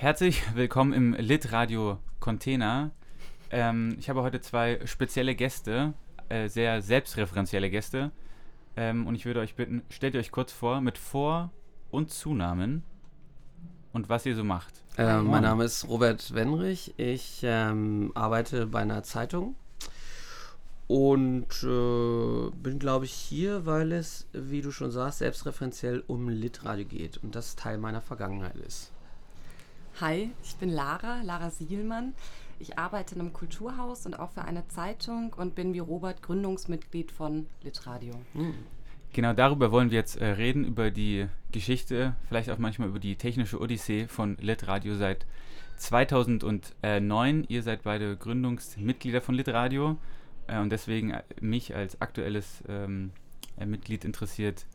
Herzlich willkommen im Lit Radio Container. Ähm, ich habe heute zwei spezielle Gäste, äh, sehr selbstreferenzielle Gäste. Ähm, und ich würde euch bitten, stellt ihr euch kurz vor mit Vor- und Zunamen und was ihr so macht. Äh, mein Name ist Robert Wenrich. Ich ähm, arbeite bei einer Zeitung und äh, bin, glaube ich, hier, weil es, wie du schon sagst, selbstreferenziell um Litradio geht und das Teil meiner Vergangenheit ist. Hi, ich bin Lara, Lara Sielmann. Ich arbeite in einem Kulturhaus und auch für eine Zeitung und bin wie Robert Gründungsmitglied von Litradio. Genau darüber wollen wir jetzt äh, reden, über die Geschichte, vielleicht auch manchmal über die technische Odyssee von Lit Radio seit 2009. Ihr seid beide Gründungsmitglieder von Lit Radio äh, und deswegen äh, mich als aktuelles ähm, äh, Mitglied interessiert,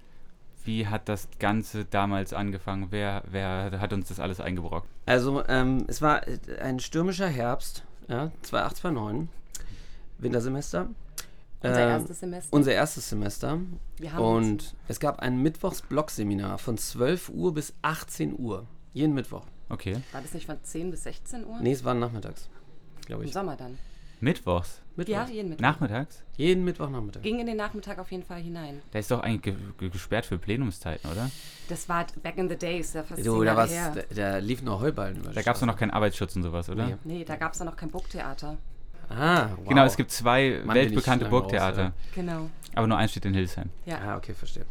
wie hat das Ganze damals angefangen? Wer, wer hat uns das alles eingebrockt? Also, ähm, es war ein stürmischer Herbst, ja, 2008, 2009, Wintersemester. Unser Ähm, erstes Semester. Unser erstes Semester. Wir haben uns- Und es gab ein Mittwochs-Blog-Seminar von 12 Uhr bis 18 Uhr. Jeden Mittwoch. Okay. War das nicht von 10 bis 16 Uhr? Nee, es war nachmittags, glaube Im ich. Sommer dann. Mittwochs? Mittwoch. Ja, jeden Mittwoch. Nachmittags? Jeden Mittwochnachmittag. Ging in den Nachmittag auf jeden Fall hinein. Der ist doch eigentlich ge ge gesperrt für Plenumszeiten, oder? Das war back in the days, ja fast Du, zehn da, war's, her. da, da lief nur Heuballen über Da gab es doch noch keinen Arbeitsschutz und sowas, oder? Nee. Nee, da gab es noch kein Burgtheater. Ah, wow. Genau, es gibt zwei Mann, weltbekannte raus, Burgtheater, ja. Genau. aber nur eins steht in Hildesheim. Ja. Ah, okay, verstehe.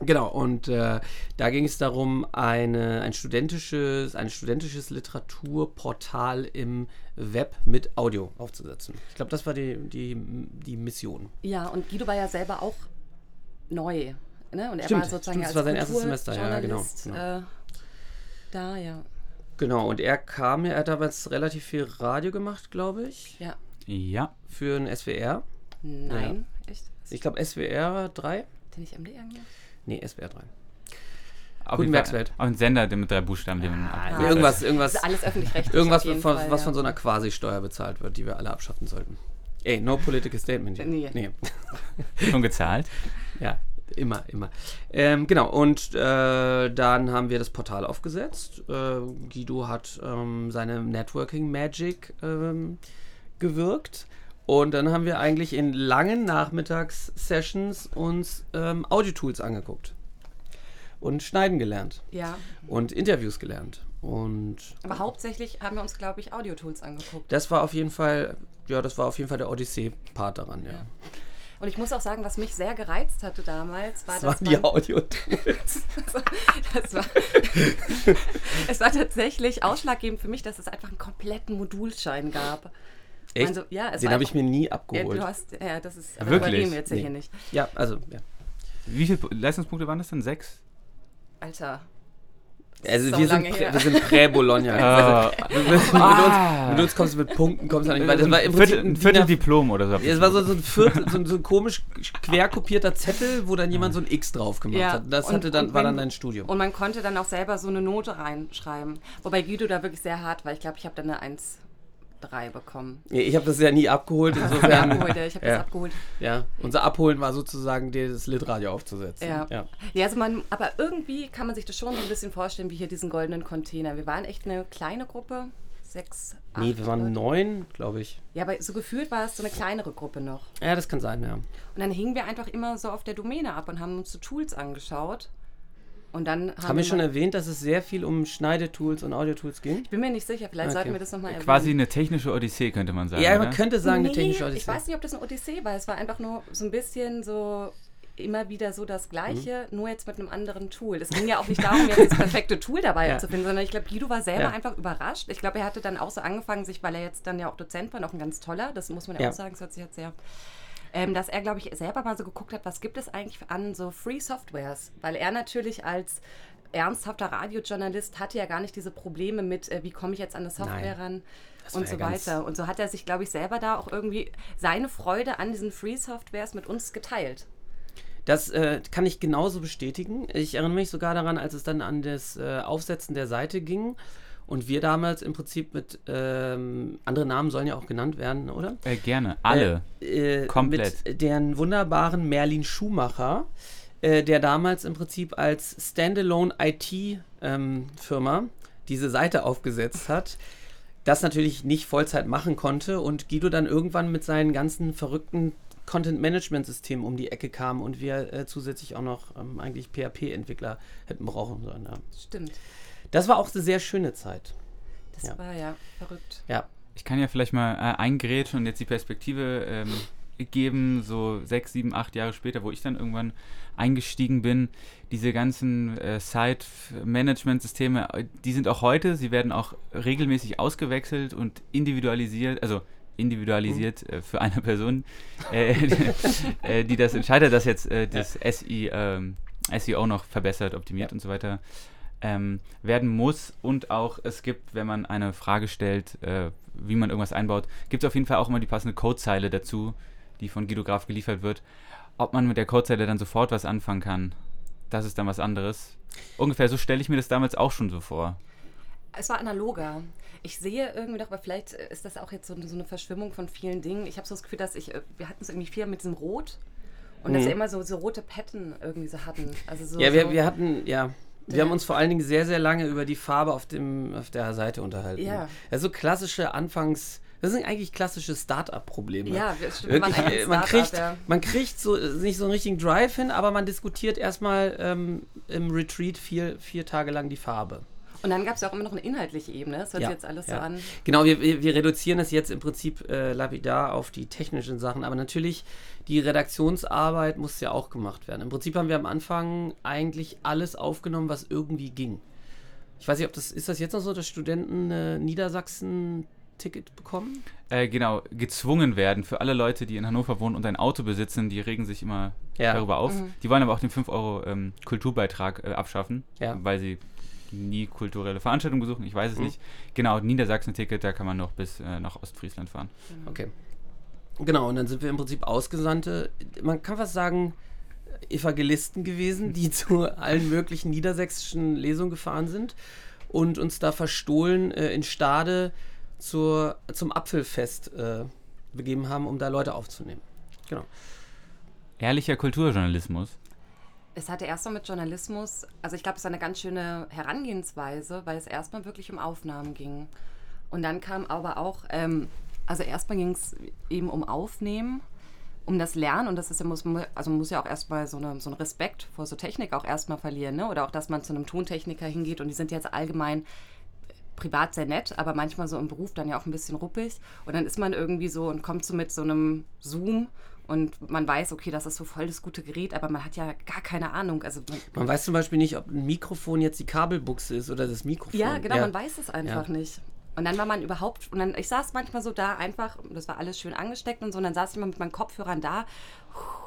Genau, und äh, da ging es darum, eine, ein studentisches, ein studentisches Literaturportal im Web mit Audio aufzusetzen. Ich glaube, das war die, die, die Mission. Ja, und Guido war ja selber auch neu. Ne? Und er Stimmt, war sozusagen stimmt, das als war sein erstes Semester, ja, genau, genau. Äh, da, ja. Genau, und er kam, er hat damals relativ viel Radio gemacht, glaube ich, Ja. Ja, für ein SWR. Nein, echt? Ich glaube, SWR 3? Hat der nicht MDR gemacht? Nee, SWR 3. auf Guten jeden Fall Werkswelt. auch ein Sender der mit drei Buchstaben, den man Ah, ab- irgendwas, irgendwas, Das ist alles öffentlich-rechtlich. irgendwas auf jeden von, Fall, was ja. von so einer Quasi-Steuer bezahlt wird, die wir alle abschaffen sollten. Ey, no political statement. hier. Nee. nee. schon gezahlt. Ja, immer, immer. Ähm, genau, und äh, dann haben wir das Portal aufgesetzt. Äh, Guido hat ähm, seine Networking Magic ähm, gewirkt. Und dann haben wir eigentlich in langen Nachmittags-Sessions uns ähm, Audio-Tools angeguckt. Und schneiden gelernt. Ja, Und Interviews gelernt. Und aber hauptsächlich haben wir uns, glaube ich, Audiotools angeguckt. das war auf jeden Fall, ja, das war auf jeden Fall der Odyssee-Part daran, ja. Ja. Und ich muss auch sagen, was mich sehr gereizt hatte damals, war, Das waren die Audio-Tools. das war, es war tatsächlich ausschlaggebend für mich, dass es einfach einen kompletten Modulschein gab. Echt? Also, ja, es Den habe ich mir nie Ja, abgeholt. du hast, ja, das ist, aber Wirklich? reden wir jetzt Nee. hier nicht. Ja, also, ja. Wie viele Leistungspunkte waren das denn? Sechs? Alter, Also so wir sind, prä- wir sind Prä-Bologna. Ah. Also, mit, mit, uns, mit uns kommst du mit Punkten, kommst du nicht weiter. Das war im Prinzip Viertel, ein ein Viertel DIN A- Diplom oder so. es war so, so, ein Viertel, so, ein- so ein komisch quer kopierter Zettel, wo dann jemand so ein X drauf gemacht Ja, hat. Das und- hatte dann, und war dann dein Studium. Und man konnte dann auch selber so eine Note reinschreiben. Wobei Guido da wirklich sehr hart war. Ich glaube, ich habe dann eine 1,3 bekommen. Ich habe das ja nie abgeholt, insofern. abgeholt, ja, ich habe ja, das abgeholt. ja, unser Abholen war sozusagen das Litradio aufzusetzen. Ja. ja. ja. also man, aber irgendwie kann man sich das schon so ein bisschen vorstellen, wie hier diesen goldenen Container. Wir waren echt eine kleine Gruppe. Sechs, acht. Nee, wir waren Leute. neun, glaube ich. Ja, aber so gefühlt war es so eine kleinere Gruppe noch. Ja, das kann sein, ja. Und dann hingen wir einfach immer so auf der Domäne ab und haben uns so Tools angeschaut. Und dann haben, Haben wir schon erwähnt, dass es sehr viel um Schneidetools und Audiotools ging? Ich bin mir nicht sicher, vielleicht Okay. sollten wir das nochmal erwähnen. Quasi eine technische Odyssee, könnte man sagen. Ja, oder? man könnte sagen, eine technische Nee, Odyssee. Ich weiß nicht, ob das eine Odyssee war. Es war einfach nur so ein bisschen so immer wieder so das Gleiche, Mhm. nur jetzt mit einem anderen Tool. Es ging ja auch nicht darum, jetzt das perfekte Tool dabei Ja. zu finden, sondern ich glaube, Guido war selber Ja. einfach überrascht. Ich glaube, er hatte dann auch so angefangen, sich, weil er jetzt dann ja auch Dozent war, noch ein ganz toller, das muss man ja, Ja. auch sagen, das hört sich jetzt sehr. Ähm, dass er, glaube ich, selber mal so geguckt hat, was gibt es eigentlich an so Free Softwares? Weil er natürlich als ernsthafter Radiojournalist hatte ja gar nicht diese Probleme mit, äh, wie komme ich jetzt an eine Software Nein. ran Das und ja so ganz- weiter. Und so hat er sich, glaube ich, selber da auch irgendwie seine Freude an diesen Free-Softwares mit uns geteilt. Das äh, kann ich genauso bestätigen. Ich erinnere mich sogar daran, als es dann an das äh, Aufsetzen der Seite ging und wir damals im Prinzip mit, ähm, andere Namen sollen ja auch genannt werden, oder? Äh, gerne. Alle. Äh, äh, Komplett. Mit deren wunderbaren Merlin Schumacher, äh, der damals im Prinzip als Standalone IT-Firma diese Seite aufgesetzt hat, das natürlich nicht Vollzeit machen konnte und Guido dann irgendwann mit seinen ganzen verrückten Content-Management-Systemen um die Ecke kam und wir äh, zusätzlich auch noch ähm, eigentlich PHP-Entwickler hätten brauchen sollen. Ja. Stimmt. Das war auch eine sehr schöne Zeit. Das Ja. war ja verrückt. Ja, Ich kann ja vielleicht mal äh, eingrätschen und jetzt die Perspektive ähm, geben, so sechs, sieben, acht Jahre später, wo ich dann irgendwann eingestiegen bin. Diese ganzen äh, Site-Management-Systeme, äh, die sind auch heute, sie werden auch regelmäßig ausgewechselt und individualisiert, also individualisiert äh, für eine Person, äh, äh, die das entscheidet, dass jetzt äh, das SI, ähm, SEO noch verbessert, optimiert Ja. und so weiter ähm, werden muss und auch es gibt, wenn man eine Frage stellt, äh, wie man irgendwas einbaut, gibt es auf jeden Fall auch immer die passende Codezeile dazu, die von Guido Graf geliefert wird. Ob man mit der Codezeile dann sofort was anfangen kann, das ist dann was anderes. Ungefähr so stelle ich mir das damals auch schon so vor. Es war analoger. Ich sehe irgendwie doch, aber vielleicht ist das auch jetzt so, so eine Verschwimmung von vielen Dingen. Ich habe so das Gefühl, dass ich, äh, wir hatten es irgendwie viel mit diesem Rot und dass Mhm. wir immer so, so rote Patten irgendwie so hatten. Also so, ja wir, so, wir hatten, ja, wir haben uns vor allen Dingen sehr, sehr lange über die Farbe auf, dem, auf der Seite unterhalten. Ja. Also klassische Anfangs, das sind eigentlich klassische Start-up-Probleme. Ja, wir, stimmt, wir waren Wirklich, äh, man kriegt, ja. man kriegt so äh, nicht so einen richtigen Drive hin, aber man diskutiert erstmal ähm, im Retreat vier, vier Tage lang die Farbe. Und dann gab es ja auch immer noch eine inhaltliche Ebene. Das hört Ja, sich jetzt alles ja. so an. Genau, wir, wir, wir reduzieren es jetzt im Prinzip äh, lapidar auf die technischen Sachen, aber natürlich die Redaktionsarbeit muss ja auch gemacht werden. Im Prinzip haben wir am Anfang eigentlich alles aufgenommen, was irgendwie ging. Ich weiß nicht, ob das ist das jetzt noch so, dass Studenten äh, Niedersachsen Ticket bekommen? Äh, genau, gezwungen werden für alle Leute, die in Hannover wohnen und ein Auto besitzen, die regen sich immer Ja. darüber auf. Mhm. Die wollen aber auch den 5 Euro ähm, Kulturbeitrag äh, abschaffen, Ja. weil sie nie kulturelle Veranstaltungen besuchen, ich weiß es Mhm. nicht. Genau, Niedersachsen-Ticket, da kann man noch bis äh, nach Ostfriesland fahren. Okay. Genau, und dann sind wir im Prinzip Ausgesandte, man kann fast sagen, Evangelisten gewesen, die zu allen möglichen niedersächsischen Lesungen gefahren sind und uns da verstohlen äh, in Stade zur, zum Apfelfest äh, begeben haben, um da Leute aufzunehmen. Genau. Ehrlicher Kulturjournalismus. Es hatte erstmal mit Journalismus, also ich glaube, es war eine ganz schöne Herangehensweise, weil es erstmal wirklich um Aufnahmen ging. Und dann kam aber auch, ähm, also erstmal ging es eben um Aufnehmen, um das Lernen und das ist ja, muss, also muss ja auch erstmal so, eine, so einen Respekt vor so Technik auch erstmal verlieren, ne? Oder auch, dass man zu einem Tontechniker hingeht und die sind jetzt allgemein privat sehr nett, aber manchmal so im Beruf dann ja auch ein bisschen ruppig. Und dann ist man irgendwie so und kommt so mit so einem Zoom und man weiß, okay, das ist so voll das gute Gerät, aber man hat ja gar keine Ahnung. Also man, Man weiß zum Beispiel nicht, ob ein Mikrofon jetzt die Kabelbuchse ist oder das Mikrofon. ja, genau, man weiß es einfach Ja. nicht. Und dann war man überhaupt, und dann, ich saß manchmal so da einfach, das war alles schön angesteckt und so, und dann saß ich immer mit meinen Kopfhörern da, puh,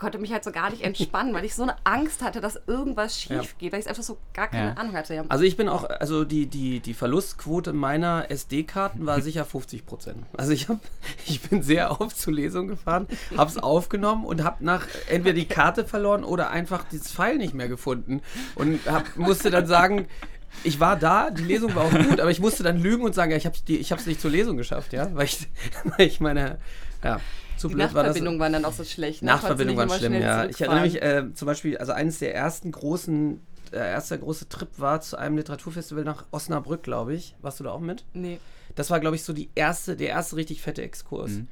konnte mich halt so gar nicht entspannen, weil ich so eine Angst hatte, dass irgendwas schief Ja. geht, weil ich einfach so gar keine Ja. Ahnung hatte. Also ich bin auch, also die, die, die Verlustquote meiner SD-Karten war sicher 50 Prozent. Also ich, hab, ich bin sehr oft zur Lesung gefahren, habe es aufgenommen und habe nach entweder die Karte verloren oder einfach dieses Pfeil nicht mehr gefunden und hab, musste dann sagen, ich war da, die Lesung war auch gut, aber ich musste dann lügen und sagen, ja, ich habe es nicht zur Lesung geschafft, ja, weil ich, weil ich meine, ja, zu Die blöd war das. Nachverbindungen waren dann auch so schlecht. ne? Nachverbindung waren schlimm, ja. Ich erinnere mich äh, zum Beispiel, also eines der ersten großen, der erste große Trip war zu einem Literaturfestival nach Osnabrück, glaube ich. Warst du da auch mit? Nee. Das war, glaube ich, so die erste, der erste richtig fette Exkurs. Mhm.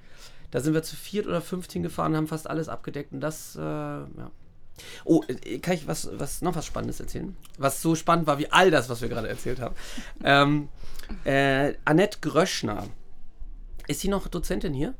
Da sind wir zu viert oder fünft hingefahren, haben fast alles abgedeckt und das, äh, ja. Oh, äh, kann ich was, was, noch was Spannendes erzählen? Was so spannend war wie all das, was wir gerade erzählt haben. ähm, äh, Annette Gröschner. Ist sie noch Dozentin hier?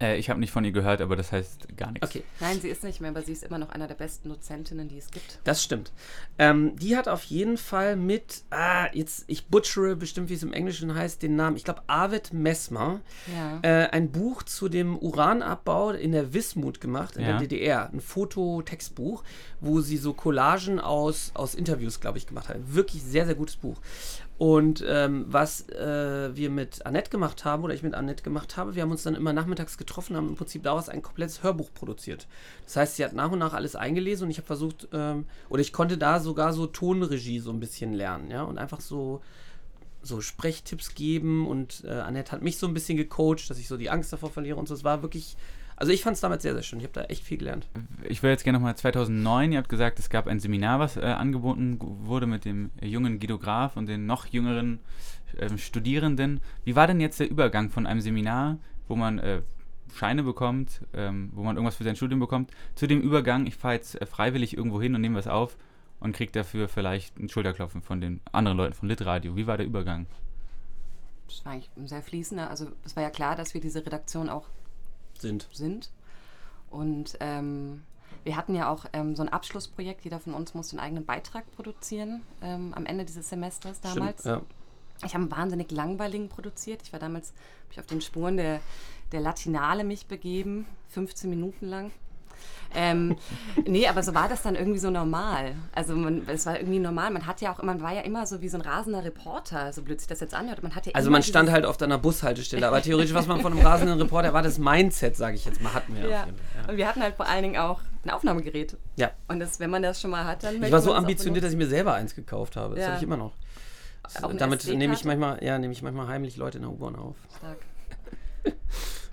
Äh, ich habe nicht von ihr gehört, aber das heißt gar nichts. Okay. Nein, sie ist nicht mehr, aber sie ist immer noch einer der besten Dozentinnen, die es gibt. Das stimmt. Ähm, die hat auf jeden Fall mit, ah, jetzt, ich butchere bestimmt, wie es im Englischen heißt, den Namen, ich glaube, Arvid Messmer, Ja. äh, ein Buch zu dem Uranabbau in der Wismut gemacht, in Ja. der DDR. Ein Fototextbuch, wo sie so Collagen aus, aus Interviews, glaube ich, gemacht hat. Wirklich sehr, sehr gutes Buch. Und ähm, was äh, wir mit Annette gemacht haben, oder ich mit Annette gemacht habe, wir haben uns dann immer nachmittags getroffen, haben im Prinzip daraus ein komplettes Hörbuch produziert. Das heißt, sie hat nach und nach alles eingelesen und ich habe versucht, ähm, oder ich konnte da sogar so Tonregie so ein bisschen lernen, ja, und einfach so so Sprechtipps geben und äh, Annette hat mich so ein bisschen gecoacht, dass ich so die Angst davor verliere und so. Es war wirklich Also ich fand es damals sehr, sehr schön. Ich habe da echt viel gelernt. Ich würde jetzt gerne nochmal 2009, ihr habt gesagt, es gab ein Seminar, was äh, angeboten wurde mit dem jungen Guido Graf und den noch jüngeren äh, Studierenden. Wie war denn jetzt der Übergang von einem Seminar, wo man äh, Scheine bekommt, ähm, wo man irgendwas für sein Studium bekommt, zu dem Übergang, ich fahre jetzt äh, freiwillig irgendwo hin und nehme was auf und kriege dafür vielleicht ein Schulterklopfen von den anderen Leuten von Litradio. Wie war der Übergang? Das war eigentlich sehr fließender. Also es war ja klar, dass wir diese Redaktion auch Sind. sind. Und ähm, wir hatten ja auch ähm, so ein Abschlussprojekt. Jeder von uns musste einen eigenen Beitrag produzieren ähm, am Ende dieses Semesters damals. Stimmt, ja. Ich habe einen wahnsinnig langweiligen produziert. Ich war damals, habe ich auf den Spuren der, der Latinale mich begeben, 15 Minuten lang. Ähm, nee, aber so war das dann irgendwie so normal. Also man, es war irgendwie normal. Man hat ja auch, man war ja immer so wie so ein rasender Reporter, so blöd sich das jetzt anhört. Man hat ja Also man stand halt auf einer Bushaltestelle, aber theoretisch, was man von einem rasenden Reporter war, das Mindset, sage ich jetzt mal, hatten wir. Ja. Auf jeden Fall, Und wir hatten halt vor allen Dingen auch ein Aufnahmegerät. ja. Und das, wenn man das schon mal hat, dann Ich war so ambitioniert, dass ich mir selber eins gekauft habe. Das Ja. habe ich immer noch. Damit nehme ich manchmal, ja, nehme ich manchmal heimlich Leute in der U-Bahn auf. Stark.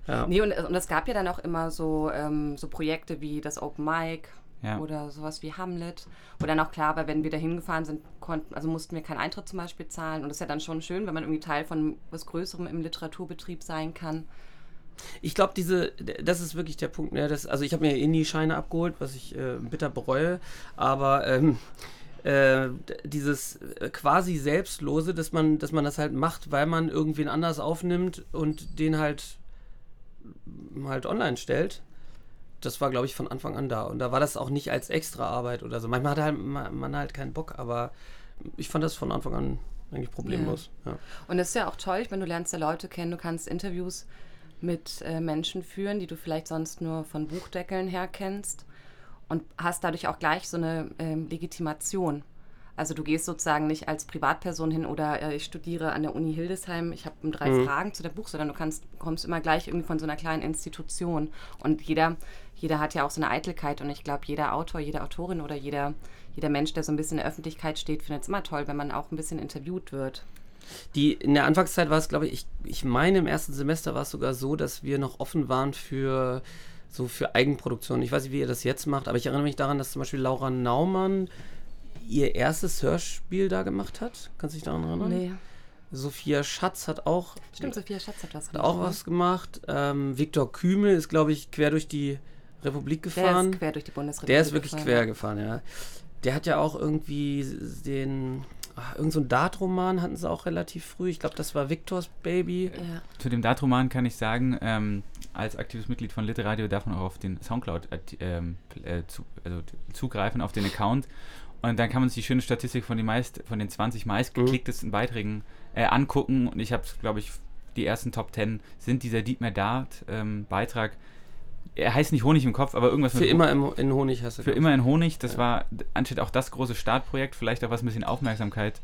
Ja. Nee, und, und es gab ja dann auch immer so, ähm, so Projekte wie das Open Mic Ja. oder sowas wie Hamlet. Wo dann auch klar war, wenn wir da hingefahren sind, konnten, also mussten wir keinen Eintritt zum Beispiel zahlen. Und das ist ja dann schon schön, wenn man irgendwie Teil von was Größerem im Literaturbetrieb sein kann. Ich glaube, diese, das ist wirklich der Punkt. Ne, das, also ich habe mir Indie-Scheine abgeholt, was ich äh, bitter bereue, aber ähm, äh, dieses äh, quasi Selbstlose, dass man, dass man das halt macht, weil man irgendwen anders aufnimmt und den halt halt online stellt. Das war, glaube ich, von Anfang an da. Und da war das auch nicht als extra Arbeit oder so. Manchmal hat halt, ma- man halt keinen Bock, aber ich fand das von Anfang an eigentlich problemlos. Ja. Und es ist ja auch toll, wenn du lernst ja Leute kennen, du kannst Interviews mit äh, Menschen führen, die du vielleicht sonst nur von Buchdeckeln her kennst und hast dadurch auch gleich so eine ähm, Legitimation. Also du gehst sozusagen nicht als Privatperson hin oder äh, ich studiere an der Uni Hildesheim, ich habe drei Fragen zu der Buch, sondern du kannst, kommst immer gleich irgendwie von so einer kleinen Institution. Und jeder, jeder hat ja auch so eine Eitelkeit und ich glaube, jeder Autor, jede Autorin oder jeder, jeder Mensch, der so ein bisschen in der Öffentlichkeit steht, findet es immer toll, wenn man auch ein bisschen interviewt wird. Die, in der Anfangszeit war es, glaube ich, ich, ich meine, im ersten Semester war es sogar so, dass wir noch offen waren für so für Eigenproduktion. Ich weiß nicht, wie ihr das jetzt macht, aber ich erinnere mich daran, dass zum Beispiel Laura Naumann ihr erstes Hörspiel da gemacht hat. Kannst du dich daran erinnern? Nee. Sophia Schatz hat auch, Stimmt, Sophia Schatz hat was hat auch was gemacht. Ähm, Viktor Kümel ist, glaube ich, quer durch die Republik Der gefahren. ist quer durch die Bundesrepublik. Der ist wirklich gefahren, quer gefahren, ja. Der hat ja auch irgendwie den, ach, irgend so ein Dart-Roman hatten sie auch relativ früh. Ich glaube, das war Victors Baby. Ja. Zu dem Datroman kann ich sagen, ähm, als aktives Mitglied von Literadio darf man auch auf den Soundcloud äh, ähm, äh, zu, also zugreifen, auf den Account. Und dann kann man sich die schöne Statistik von den, meist, von den 20 meistgeklicktesten Beiträgen äh, angucken. Und ich habe, glaube ich, die ersten Top 10 sind dieser Dietmar Dart-Beitrag. er heißt nicht Honig im Kopf, aber irgendwas Für immer im, in Honig hast du. für immer in Honig. Das Ja. war anscheinend auch das große Startprojekt, vielleicht auch was ein bisschen Aufmerksamkeit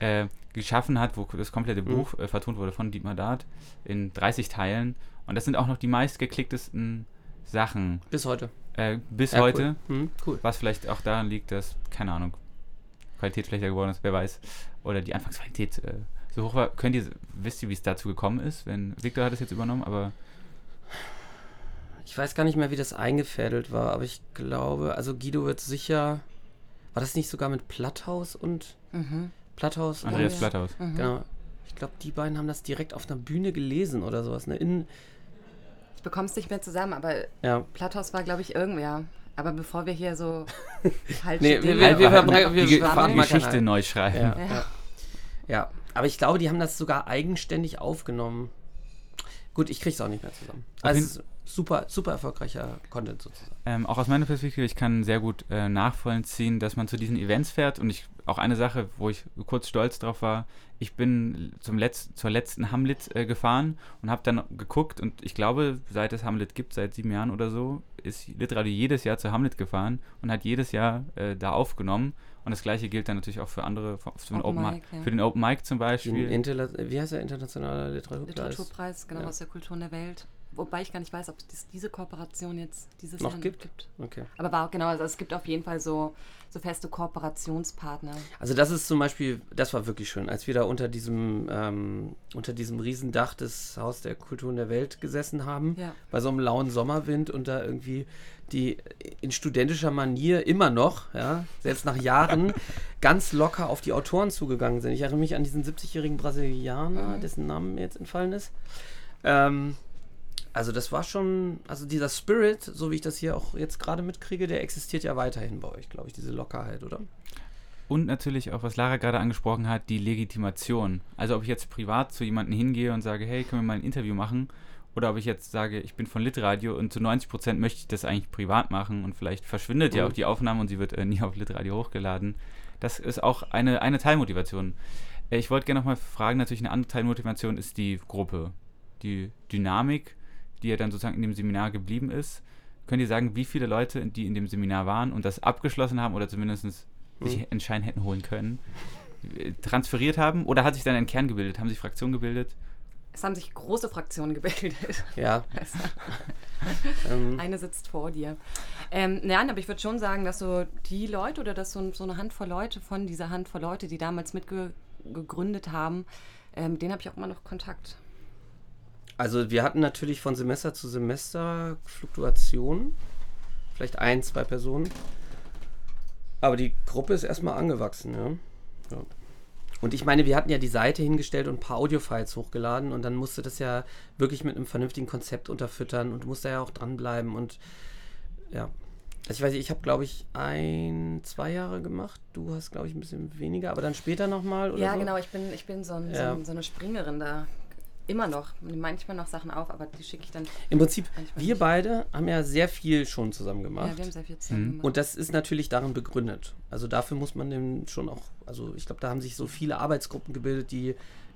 äh, geschaffen hat, wo das komplette Mhm. Buch äh, vertont wurde von Dietmar Dart in 30 Teilen. Und das sind auch noch die meistgeklicktesten Sachen Bis heute. äh, bis Ja, heute. Cool. Hm, cool. Was vielleicht auch daran liegt, dass, keine Ahnung, Qualität schlechter geworden ist, wer weiß. Oder die Anfangsqualität äh, so hoch war. Könnt ihr, wisst ihr, wie es dazu gekommen ist? Wenn Victor hat es jetzt übernommen, aber Ich weiß gar nicht mehr, wie das eingefädelt war, aber ich glaube, also Guido wird sicher. War das nicht sogar mit Platthaus und Mhm. Platthaus? Andreas und, Blatthaus. Mhm. Genau. Ich glaube, die beiden haben das direkt auf einer Bühne gelesen oder sowas. Ne? In, Ich bekomme es nicht mehr zusammen, aber ja. Platthaus war, glaube ich, irgendwer. Aber bevor wir hier so falsche Nee, wir- Dinge wir- wir verbrechen- wir die die Geschichte neu schreiben. Ja, Ja. ja. aber ich glaube, die haben das sogar eigenständig aufgenommen. Gut, ich krieg's auch nicht mehr zusammen. Also es super, super erfolgreicher Content sozusagen. Ähm, auch aus meiner Perspektive, ich kann sehr gut äh, nachvollziehen, dass man zu diesen Events fährt und ich auch eine Sache, wo ich kurz stolz drauf war, ich bin zum Letz zur letzten Hamlet äh, gefahren und habe dann geguckt und ich glaube, seit es Hamlet gibt, seit sieben Jahren oder so, ist Litradio jedes Jahr zu Hamlet gefahren und hat jedes Jahr äh, da aufgenommen und das gleiche gilt dann natürlich auch für andere, für, für, den, Open Open Mic, Mi- ja. für den Open Mic zum Beispiel. Wie heißt der internationale Literaturpreis? Literaturpreis, genau, Ja. aus der Kulturen der Welt. Wobei ich gar nicht weiß, ob es diese Kooperation jetzt dieses Noch Jahr gibt? gibt. Okay. Aber war, genau, also es gibt auf jeden Fall so, so feste Kooperationspartner. Also das ist zum Beispiel, das war wirklich schön, als wir da unter diesem, ähm, unter diesem Riesendach des Haus der Kulturen der Welt gesessen haben, Ja. bei so einem lauen Sommerwind und da irgendwie die in studentischer Manier immer noch, ja, selbst nach Jahren, ganz locker auf die Autoren zugegangen sind. Ich erinnere mich an diesen 70-jährigen Brasilianer, dessen Name mir jetzt entfallen ist. Ähm, also das war schon, also dieser Spirit, so wie ich das hier auch jetzt gerade mitkriege, der existiert ja weiterhin bei euch, glaube ich, diese Lockerheit, oder? Und natürlich auch, was Lara gerade angesprochen hat, die Legitimation. Also ob ich jetzt privat zu jemandem hingehe und sage, hey, können wir mal ein Interview machen? Oder ob ich jetzt sage, ich bin von Litradio und zu 90% möchte ich das eigentlich privat machen und vielleicht verschwindet ja Mhm. auch die Aufnahme und sie wird äh, nie auf Litradio hochgeladen. Das ist auch eine, eine Teilmotivation. Äh, ich wollte gerne nochmal fragen, natürlich eine andere Teilmotivation ist die Gruppe, die Dynamik, die ja dann sozusagen in dem Seminar geblieben ist. Könnt ihr sagen, wie viele Leute, die in dem Seminar waren und das abgeschlossen haben oder zumindest sich Mhm. einen Schein hätten holen können, transferiert haben? Oder hat sich dann ein Kern gebildet? Haben sich Fraktionen gebildet? Es haben sich große Fraktionen gebildet. Ja. Ähm, eine sitzt vor dir. Ähm, nein, aber ich würde schon sagen, dass so die Leute oder dass so, so eine Handvoll Leute von dieser Handvoll Leute, die damals mitgegründet haben, ähm, denen habe ich auch immer noch Kontakt. Also wir hatten natürlich von Semester zu Semester Fluktuationen. Vielleicht ein, zwei Personen. Aber die Gruppe ist erstmal angewachsen, ja. ja. Und ich meine, wir hatten ja die Seite hingestellt und ein paar Audiofiles hochgeladen und dann musste das ja wirklich mit einem vernünftigen Konzept unterfüttern und musste ja auch dranbleiben und ja. Also ich weiß nicht, ich habe glaube ich ein, zwei Jahre gemacht. Du hast glaube ich ein bisschen weniger, aber dann später nochmal oder ja, so? genau, ich bin, ich bin so, ein, Ja. so, ein, so eine Springerin da. Immer noch. Manchmal noch Sachen auf, aber die schicke ich dann. Im Prinzip, wir nicht. beide haben ja sehr viel schon zusammen gemacht. Ja, wir haben sehr viel zusammen gemacht. Und das ist natürlich darin begründet. Also dafür muss man dem schon auch, also ich glaube, da haben sich so viele Arbeitsgruppen gebildet, die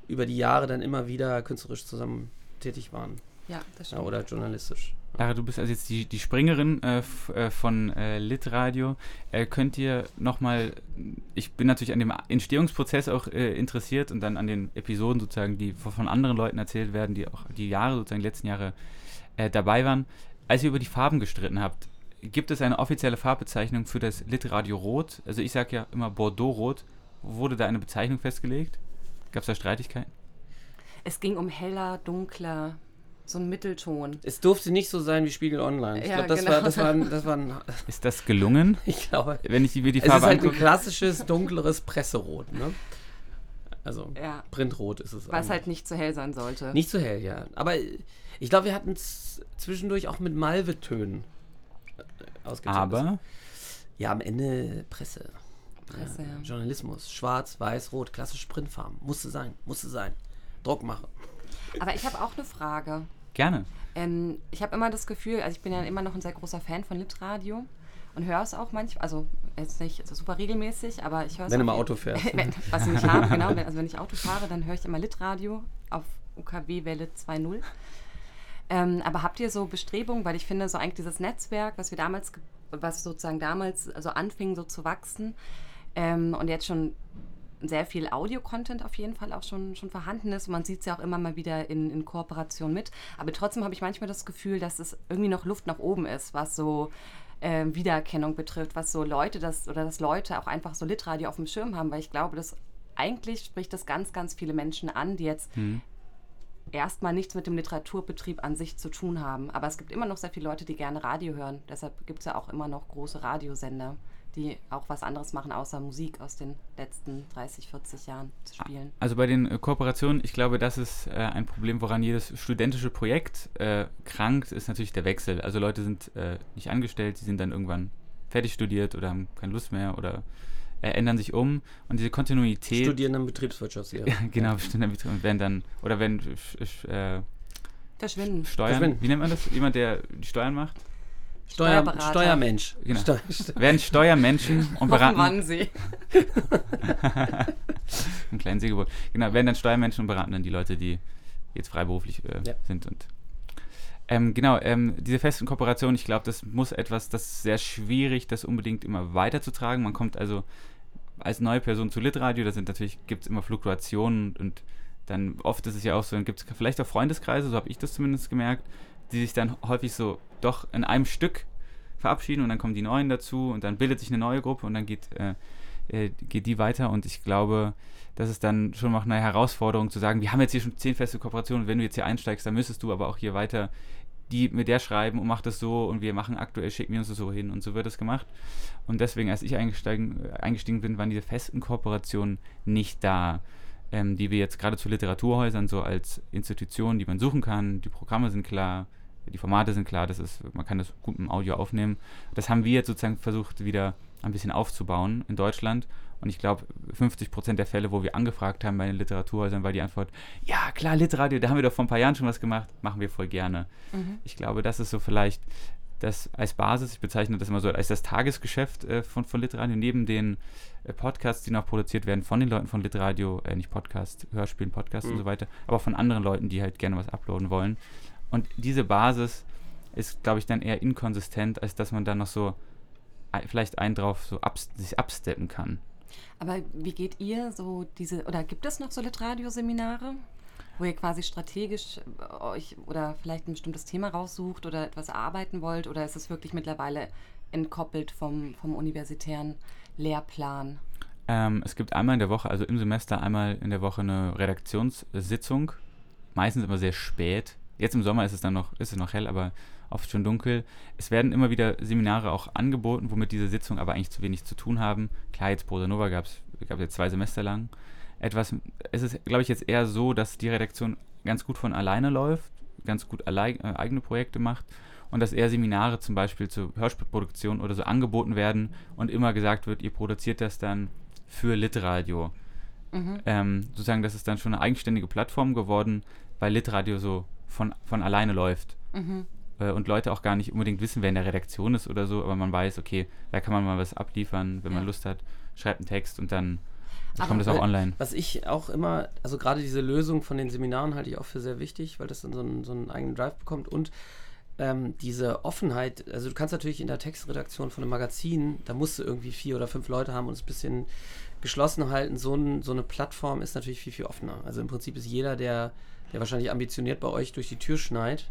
über die Jahre dann immer wieder künstlerisch zusammen tätig waren. ja, das Ja, stimmt. oder journalistisch. Lara, du bist also jetzt die, die Springerin äh, äh, von äh, Litradio. Äh, könnt ihr nochmal, ich bin natürlich an dem Entstehungsprozess auch äh, interessiert und dann an den Episoden sozusagen, die von anderen Leuten erzählt werden, die auch die Jahre, sozusagen die letzten Jahre äh, dabei waren. Als ihr über die Farben gestritten habt, gibt es eine offizielle Farbbezeichnung für das Litradio Rot? Also ich sage ja immer Bordeaux-Rot. Wurde da eine Bezeichnung festgelegt? Gab es da Streitigkeiten? Es ging um heller, dunkler, so ein Mittelton. Es durfte nicht so sein wie Spiegel Online. Ich Ja, glaube, das, genau. war, das, war, ein- das war ein, Ist das gelungen? ich glaube, Wenn ich die, mir die es ist Farbe halt ein klassisches dunkleres Presserot, ne? Also Ja. Printrot ist es. Was eigentlich. halt nicht zu hell sein sollte. Nicht so hell, ja. Aber ich glaube, wir hatten es zwischendurch auch mit Malvetönen äh, ausgetönt. Aber Ja, am Ende Presse. Presse, ja. Journalismus. Schwarz, weiß, rot, klassische Printfarben. Musste sein, musste sein. Druckmache. Aber ich habe auch eine Frage. Gerne. Ähm, ich habe immer das Gefühl, also ich bin ja immer noch ein sehr großer Fan von Litradio und höre es auch manchmal, also jetzt nicht so super regelmäßig, aber ich höre es Wenn du mal Auto fährst. wenn, was ich nicht habe, genau. Wenn, also wenn ich Auto fahre, dann höre ich immer Litradio auf UKW Welle 2.0. Ähm, aber habt ihr so Bestrebungen, weil ich finde, so eigentlich dieses Netzwerk, was wir damals, was sozusagen damals also anfing so zu wachsen ähm, und jetzt schon sehr viel Audio-Content auf jeden Fall auch schon, schon vorhanden ist. Man sieht es ja auch immer mal wieder in, in Kooperation mit. Aber trotzdem habe ich manchmal das Gefühl, dass es irgendwie noch Luft nach oben ist, was so ähm, Wiedererkennung betrifft, was so Leute das oder dass Leute auch einfach so Litradio auf dem Schirm haben, weil ich glaube, dass eigentlich spricht das ganz, ganz viele Menschen an, die jetzt erstmal nichts mit dem Literaturbetrieb an sich zu tun haben. Aber es gibt immer noch sehr viele Leute, die gerne Radio hören. Deshalb gibt es ja auch immer noch große Radiosender, die auch was anderes machen, außer Musik aus den letzten 30, 40 Jahren zu spielen. Also bei den äh, Kooperationen, ich glaube, das ist äh, ein Problem, woran jedes studentische Projekt äh, krankt, ist natürlich der Wechsel. Also Leute sind äh, nicht angestellt, sie sind dann irgendwann fertig studiert oder haben keine Lust mehr oder äh, ändern sich um. Und diese Kontinuität, Studieren dann Betriebswirtschaftslehre. ja, genau, bestimmt und werden dann, oder wenn äh, Verschwinden. Steuern, Verschwinden. wie nennt man das? Jemand, der die Steuern macht? Steuer. Steuermensch. Genau. Steu Steu- Werden Steuermenschen und beraten. wann sie. Ein kleinen Segelboot. Genau, werden dann Steuermenschen und beraten dann die Leute, die jetzt freiberuflich äh, Ja. sind. Und ähm, genau, ähm, diese festen Kooperationen, ich glaube, das muss etwas, das ist sehr schwierig, das unbedingt immer weiterzutragen. Man kommt also als neue Person zu Litradio, da sind natürlich, gibt es immer Fluktuationen und dann oft ist es ja auch so, dann gibt es vielleicht auch Freundeskreise, so habe ich das zumindest gemerkt, die sich dann häufig so doch in einem Stück verabschieden und dann kommen die Neuen dazu und dann bildet sich eine neue Gruppe und dann geht, äh, äh, geht die weiter. Und ich glaube, das ist dann schon noch eine Herausforderung zu sagen, wir haben jetzt hier schon zehn feste Kooperationen, wenn du jetzt hier einsteigst, dann müsstest du aber auch hier weiter die mit der schreiben und mach das so und wir machen aktuell, schicken wir uns das so hin. Und so wird es gemacht. Und deswegen, als ich eingestiegen, eingestiegen bin, waren diese festen Kooperationen nicht da, ähm, die wir jetzt gerade zu Literaturhäusern so als Institution, die man suchen kann, die Programme sind klar, die Formate sind klar, das ist, man kann das gut im Audio aufnehmen. Das haben wir jetzt sozusagen versucht wieder ein bisschen aufzubauen in Deutschland und ich glaube, 50 Prozent der Fälle, wo wir angefragt haben bei den Literaturhäusern, war die Antwort, ja klar, Litradio, da haben wir doch vor ein paar Jahren schon was gemacht, machen wir voll gerne. Mhm. Ich glaube, das ist so vielleicht das als Basis, ich bezeichne das immer so als das Tagesgeschäft äh, von, von Litradio, neben den äh, Podcasts, die noch produziert werden von den Leuten von Litradio, äh, nicht Podcast, Hörspielen, Podcasts mhm. und so weiter, aber von anderen Leuten, die halt gerne was uploaden wollen. Und diese Basis ist, glaube ich, dann eher inkonsistent, als dass man dann noch so vielleicht einen drauf so abs sich absteppen kann. Aber wie geht ihr so diese, oder gibt es noch so Litradioseminare, wo ihr quasi strategisch äh, euch oder vielleicht ein bestimmtes Thema raussucht oder etwas erarbeiten wollt? Oder ist es wirklich mittlerweile entkoppelt vom, vom universitären Lehrplan? Ähm, es gibt einmal in der Woche, also im Semester einmal in der Woche eine Redaktionssitzung, meistens immer sehr spät. Jetzt im Sommer ist es dann noch, ist es noch hell, aber oft schon dunkel. Es werden immer wieder Seminare auch angeboten, womit diese Sitzungen aber eigentlich zu wenig zu tun haben. Klar, jetzt Prosa Nova gab es jetzt zwei Semester lang. Etwas, es ist, glaube ich, jetzt eher so, dass die Redaktion ganz gut von alleine läuft, ganz gut allein, äh, eigene Projekte macht und dass eher Seminare zum Beispiel zur Hörspielproduktion oder so angeboten werden und immer gesagt wird, ihr produziert das dann für Litradio. Mhm. Ähm, sozusagen, das ist dann schon eine eigenständige Plattform geworden, weil Litradio so von, von alleine läuft. Mhm äh, und Leute auch gar nicht unbedingt wissen, wer in der Redaktion ist oder so, aber man weiß, okay, da kann man mal was abliefern, wenn ja. man Lust hat, schreibt einen Text und dann aber kommt es auch online. Was ich auch immer, also gerade diese Lösung von den Seminaren halte ich auch für sehr wichtig, weil das dann so einen, so einen eigenen Drive bekommt und ähm, diese Offenheit, also du kannst natürlich in der Textredaktion von einem Magazin, da musst du irgendwie vier oder fünf Leute haben und es ein bisschen geschlossen halten. So, ein, so eine Plattform ist natürlich viel, viel offener. Also im Prinzip ist jeder, der, der wahrscheinlich ambitioniert bei euch durch die Tür schneit,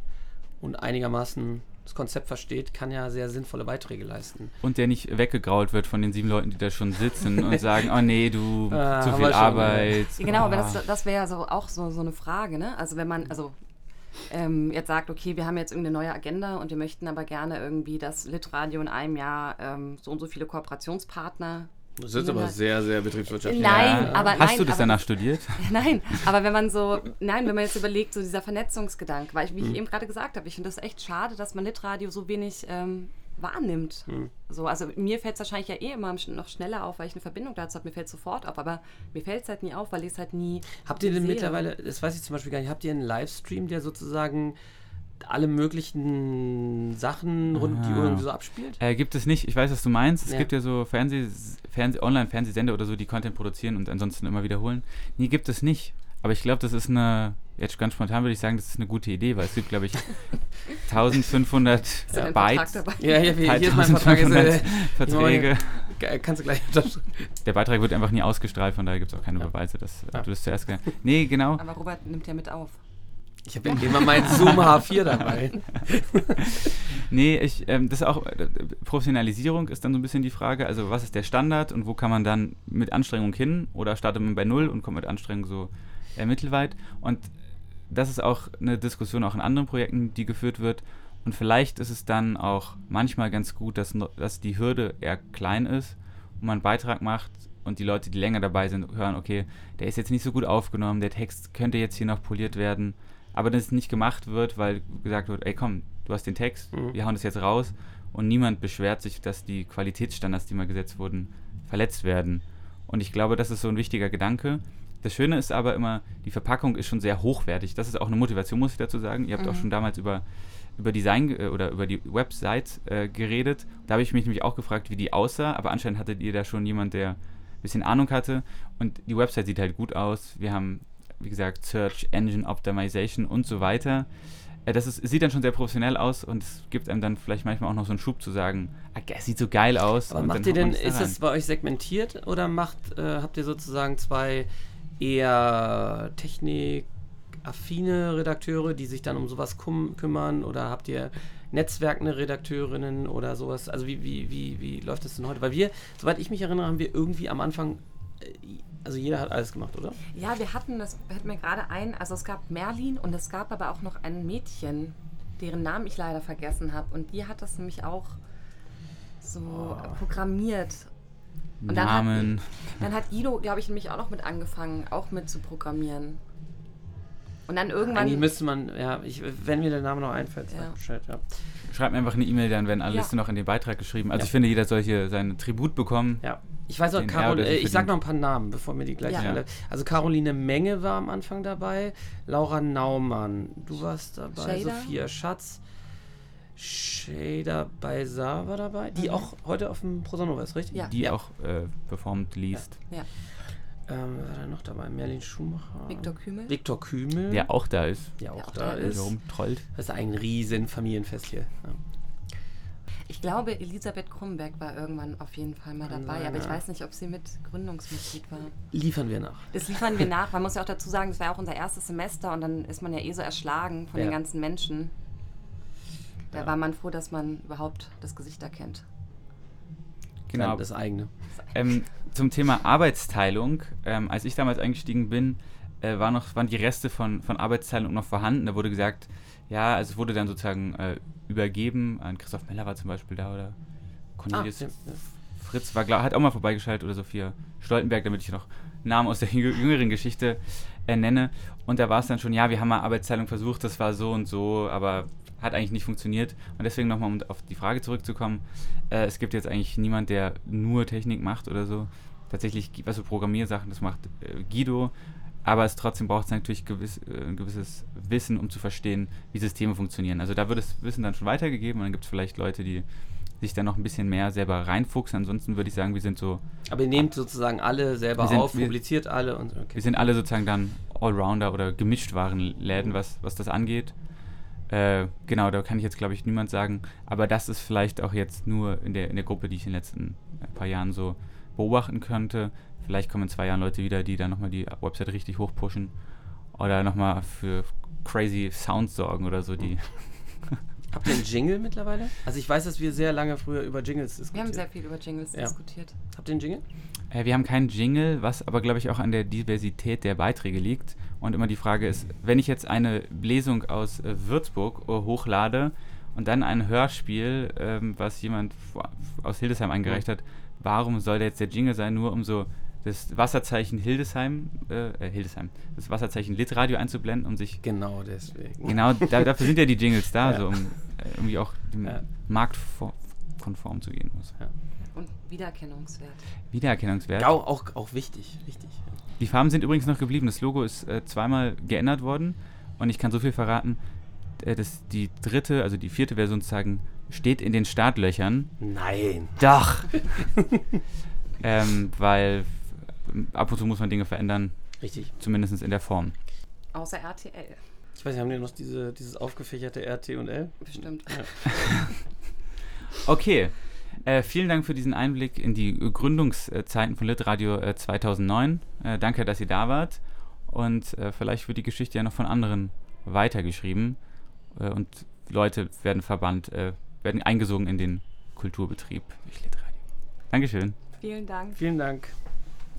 und einigermaßen das Konzept versteht, kann ja sehr sinnvolle Beiträge leisten. Und der nicht weggegrault wird von den sieben Leuten, die da schon sitzen und sagen, oh nee, du, ah, zu viel Arbeit. Ja, genau, oh. aber das, das wäre ja so, auch so, so eine Frage, ne? Also wenn man, also ähm, jetzt sagt, okay, wir haben jetzt irgendeine neue Agenda und wir möchten aber gerne irgendwie, dass Litradio in einem Jahr ähm, so und so viele Kooperationspartner das ist aber sehr, sehr betriebswirtschaftlich. Nein, ja. aber Hast nein, du das aber, danach studiert? Nein, aber wenn man so, nein, wenn man jetzt überlegt, so dieser Vernetzungsgedanke, weil ich, wie mhm. ich eben gerade gesagt habe, ich finde das echt schade, dass man Litradio so wenig ähm, wahrnimmt. Mhm. So, also mir fällt es wahrscheinlich ja eh immer noch schneller auf, weil ich eine Verbindung dazu habe. Mir fällt es sofort auf, aber mir fällt es halt nie auf, weil ich es halt nie. Habt ihr denn sehe. mittlerweile, das weiß ich zum Beispiel gar nicht, habt ihr einen Livestream, der sozusagen alle möglichen Sachen rund um die Uhr irgendwie so abspielt? Äh, gibt es nicht. Ich weiß, was du meinst. Es ja. gibt ja so Fernseh, Fernseh, Online-Fernsehsender oder so, die Content produzieren und ansonsten immer wiederholen. Nee, gibt es nicht. Aber ich glaube, das ist eine, jetzt ganz spontan würde ich sagen, das ist eine gute Idee, weil es gibt, glaube ich, 1500 äh, Bytes. Ja, ja, hier, hier ist mein Vertrag. Ist, äh, Verträge. Kannst du gleich Der Beitrag wird einfach nie ausgestrahlt, von daher gibt es auch keine ja. Beweise, dass ja. du das zuerst gelernt Nee, genau. Aber Robert nimmt ja mit auf. Ich habe immer meinen Zoom H4 dabei. nee, ich, ähm, das ist auch, äh, Professionalisierung ist dann so ein bisschen die Frage, also was ist der Standard und wo kann man dann mit Anstrengung hin? Oder startet man bei Null und kommt mit Anstrengung so äh, mittelweit? Und das ist auch eine Diskussion auch in anderen Projekten, die geführt wird. Und vielleicht ist es dann auch manchmal ganz gut, dass, dass die Hürde eher klein ist und man einen Beitrag macht und die Leute, die länger dabei sind, hören, okay, der ist jetzt nicht so gut aufgenommen, der Text könnte jetzt hier noch poliert werden aber das nicht gemacht wird, weil gesagt wird, ey komm, du hast den Text, mhm. wir hauen das jetzt raus und niemand beschwert sich, dass die Qualitätsstandards, die mal gesetzt wurden, verletzt werden. Und ich glaube, das ist so ein wichtiger Gedanke. Das Schöne ist aber immer, die Verpackung ist schon sehr hochwertig. Das ist auch eine Motivation, muss ich dazu sagen. Ihr habt mhm. auch schon damals über, über Design äh, oder über die Website äh, geredet. Da habe ich mich nämlich auch gefragt, wie die aussah, aber anscheinend hattet ihr da schon jemand, der ein bisschen Ahnung hatte. Und die Website sieht halt gut aus. Wir haben wie gesagt, Search Engine Optimization und so weiter. Äh, das ist, sieht dann schon sehr professionell aus und es gibt einem dann vielleicht manchmal auch noch so einen Schub zu sagen, ah, es sieht so geil aus. Aber macht ihr denn, ist es bei euch segmentiert oder macht, äh, habt ihr sozusagen zwei eher Technik affine Redakteure, die sich dann um sowas kum kümmern? Oder habt ihr netzwerkende Redakteurinnen oder sowas? Also wie, wie, wie, wie läuft das denn heute? Weil wir, soweit ich mich erinnere, haben wir irgendwie am Anfang, äh, also jeder hat alles gemacht, oder? Ja, wir hatten, das fällt mir gerade ein, also es gab Merlin und es gab aber auch noch ein Mädchen, deren Namen ich leider vergessen habe. Und die hat das nämlich auch so programmiert. Und dann hat, Namen. dann hat Guido, glaube ich, nämlich auch noch mit angefangen, auch mit zu programmieren. Und dann irgendwann. Eigentlich müsste man, ja, ich, wenn mir der Name noch einfällt, sag Ja. Bescheid, ja. Schreibt mir einfach eine E-Mail, dann werden alle Ja. Liste noch in den Beitrag geschrieben. Also Ja. ich finde, jeder soll hier sein Tribut bekommen. Ja. Ich weiß noch, Carol, äh, ich sag noch ein paar Namen, bevor mir die gleich Ja. alle. Also Caroline Menge war am Anfang dabei, Laura Naumann, du warst dabei, Shader. Sophia Schatz, Shader Baisar war dabei, die auch heute auf dem Prosanova ist, richtig? Ja. Die auch äh, performt, liest. ja, Ähm, wer war da noch dabei? Merlin Schumacher. Viktor Kümel. Viktor Kümel. Der auch da ist. der auch Der auch da da ist. Der rumtrollt. Das ist ein riesen Familienfest hier. Ja. Ich glaube, Elisabeth Krumberg war irgendwann auf jeden Fall mal dabei, sein, aber ich weiß nicht, ob sie mit Gründungsmitglied war. Liefern wir nach. Das liefern wir nach. Man muss ja auch dazu sagen, das war ja auch unser erstes Semester und dann ist man ja eh so erschlagen von Ja. den ganzen Menschen. Da Ja. war man froh, dass man überhaupt das Gesicht erkennt. Genau. Das eigene. Ähm, zum Thema Arbeitsteilung. Ähm, als ich damals eingestiegen bin, äh, war noch, waren die Reste von, von Arbeitsteilung noch vorhanden. Da wurde gesagt, ja, also es wurde dann sozusagen äh, übergeben an Christoph Meller war zum Beispiel da oder Cornelius Ah, ja, ja. Fritz war, glaub, hat auch mal vorbeigeschaltet oder Sophia Stoltenberg, damit ich noch Namen aus der jüng- jüngeren Geschichte äh, nenne. Und da war es dann schon, ja, wir haben mal Arbeitsteilung versucht, das war so und so, aber hat eigentlich nicht funktioniert. Und deswegen nochmal, um auf die Frage zurückzukommen, äh, es gibt jetzt eigentlich niemand, der nur Technik macht oder so. Tatsächlich, was so Programmiersachen, das macht äh, Guido. Aber es trotzdem braucht es natürlich gewiss, äh, ein gewisses Wissen, um zu verstehen, wie Systeme funktionieren. Also da wird das Wissen dann schon weitergegeben und dann gibt es vielleicht Leute, die sich dann noch ein bisschen mehr selber reinfuchsen. Ansonsten würde ich sagen, wir sind so, Aber ihr nehmt sozusagen alle selber sind- auf, wir- publiziert alle und okay. wir sind alle sozusagen dann Allrounder oder Gemischtwarenläden, was, was das angeht. Äh, genau, da kann ich jetzt, glaube ich, niemand sagen. Aber das ist vielleicht auch jetzt nur in der, in der Gruppe, die ich in den letzten äh, paar Jahren so beobachten könnte. Vielleicht kommen in zwei Jahren Leute wieder, die dann nochmal die Website richtig hochpushen. Oder nochmal für crazy Sounds sorgen oder so, die. Habt ihr einen Jingle mittlerweile? Also ich weiß, dass wir sehr lange früher über Jingles Wir diskutiert haben sehr viel über Jingles Ja. diskutiert. Habt ihr einen Jingle? Äh, wir haben keinen Jingle, was aber, glaube ich, auch an der Diversität der Beiträge liegt. Und immer die Frage ist, wenn ich jetzt eine Lesung aus äh, Würzburg äh, hochlade und dann ein Hörspiel, ähm, was jemand aus Hildesheim eingereicht hat, warum soll da jetzt der Jingle sein, nur um so das Wasserzeichen Hildesheim, äh, äh, Hildesheim, das Wasserzeichen Litradio einzublenden, um sich Genau deswegen. Genau, da, dafür sind ja die Jingles da, Ja. so um äh, irgendwie auch dem Ja. Markt vor- konform zu gehen. Also Und Wiedererkennungswert. Wiedererkennungswert. Auch, auch, auch wichtig, wichtig. Die Farben sind übrigens noch geblieben. Das Logo ist äh, zweimal geändert worden und ich kann so viel verraten, äh, dass die dritte, also die vierte Version sozusagen steht in den Startlöchern. Nein. Doch! ähm, weil ähm, ab und zu muss man Dinge verändern, Richtig. zumindest in der Form. Außer RTL. Ich weiß nicht, haben die noch diese, dieses aufgefächerte RT und L? Bestimmt. Okay. Äh, vielen Dank für diesen Einblick in die Gründungszeiten von Litradio äh, 2009. Äh, danke, dass ihr da wart. Und äh, vielleicht wird die Geschichte ja noch von anderen weitergeschrieben. Äh, und Leute werden verbannt, äh, werden eingesogen in den Kulturbetrieb durch Litradio. Dankeschön. Vielen Dank. Vielen Dank.